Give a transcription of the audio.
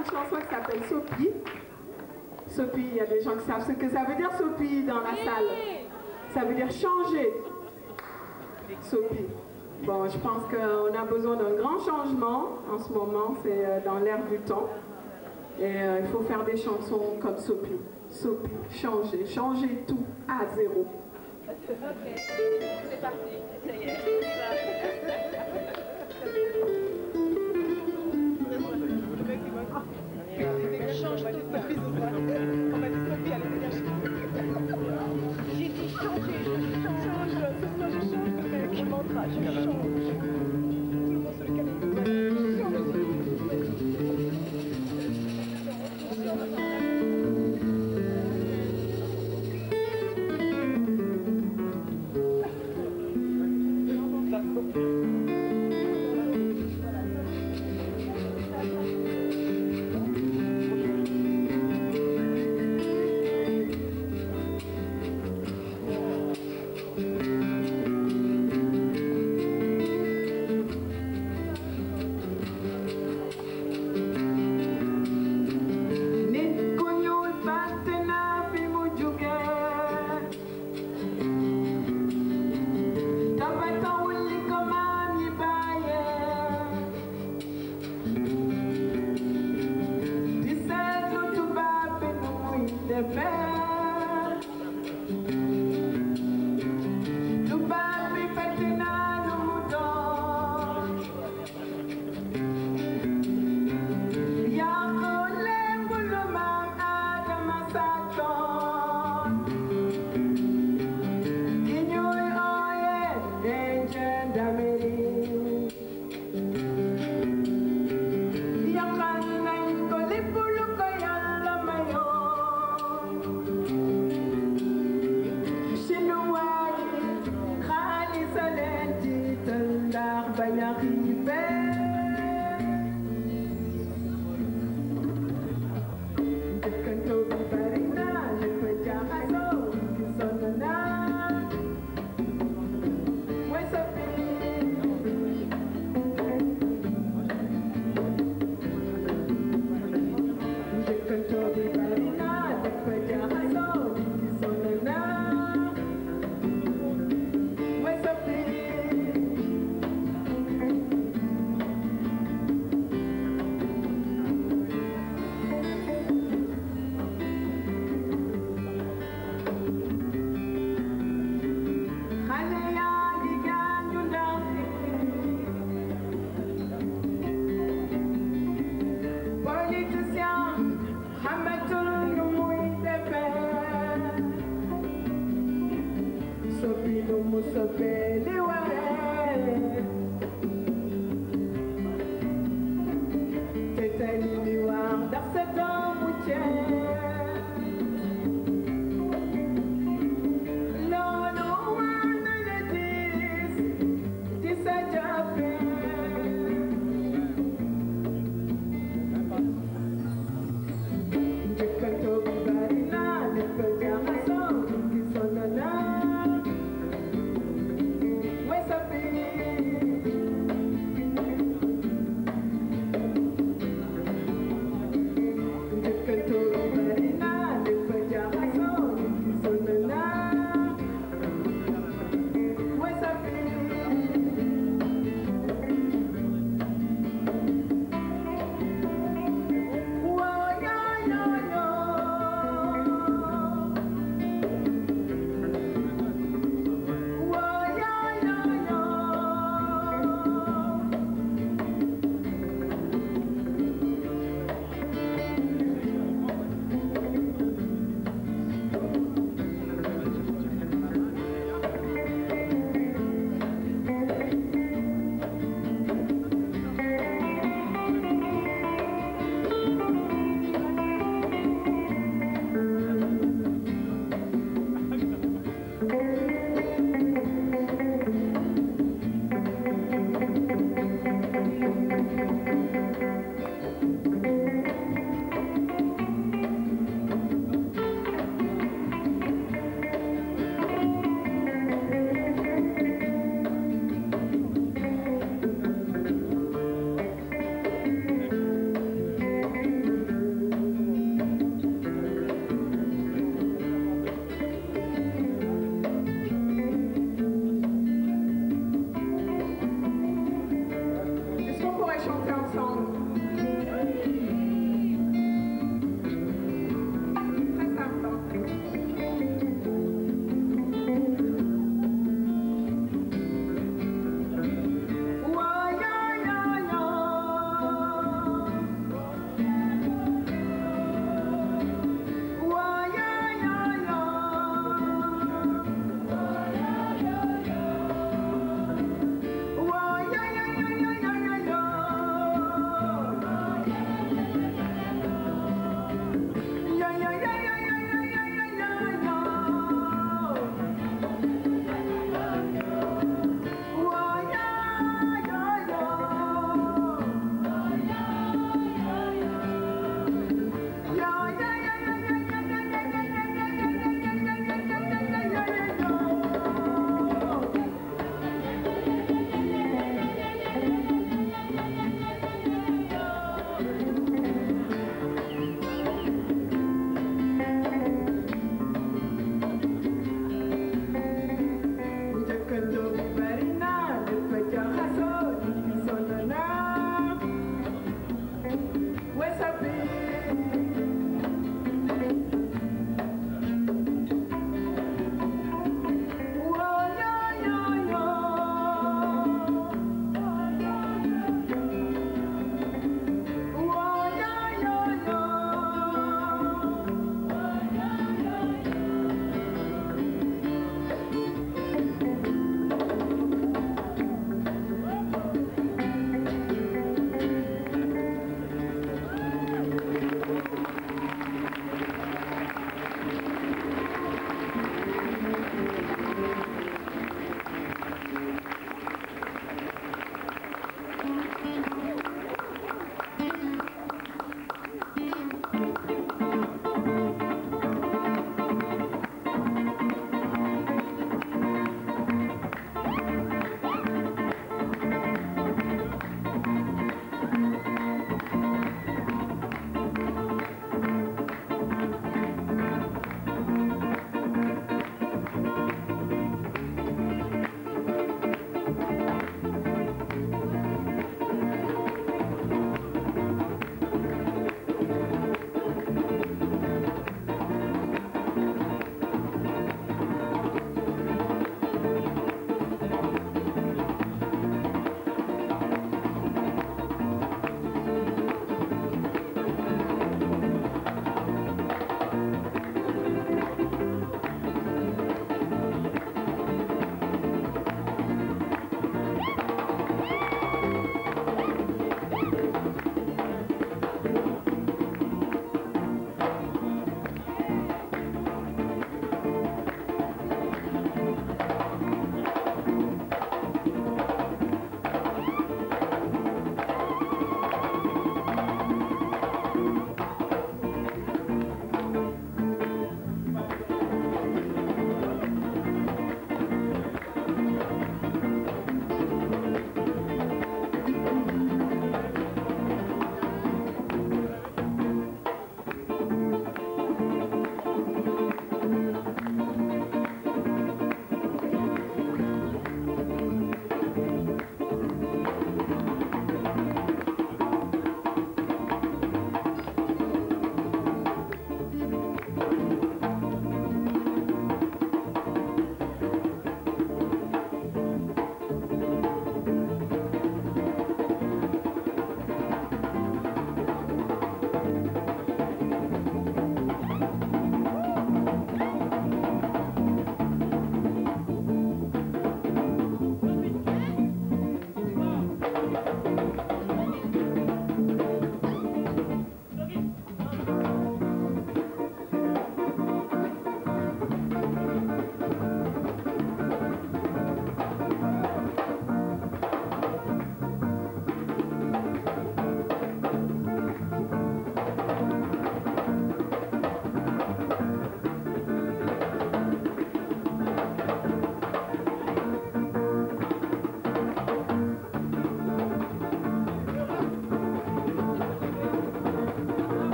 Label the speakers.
Speaker 1: une chanson qui s'appelle Sopi. Sopi, il y a des gens qui savent ce que ça veut dire Sopi dans la salle. Ça veut dire changer. Sopi. Bon, je pense qu'on a besoin d'un grand changement en ce moment, c'est euh, dans l'air du temps. Et euh, il faut faire des chansons comme Sopi. Sopi, changer, changer tout à zéro.
Speaker 2: Ok, c'est parti, ça y est. J'ai dit changer, je change, je change mec. Je change.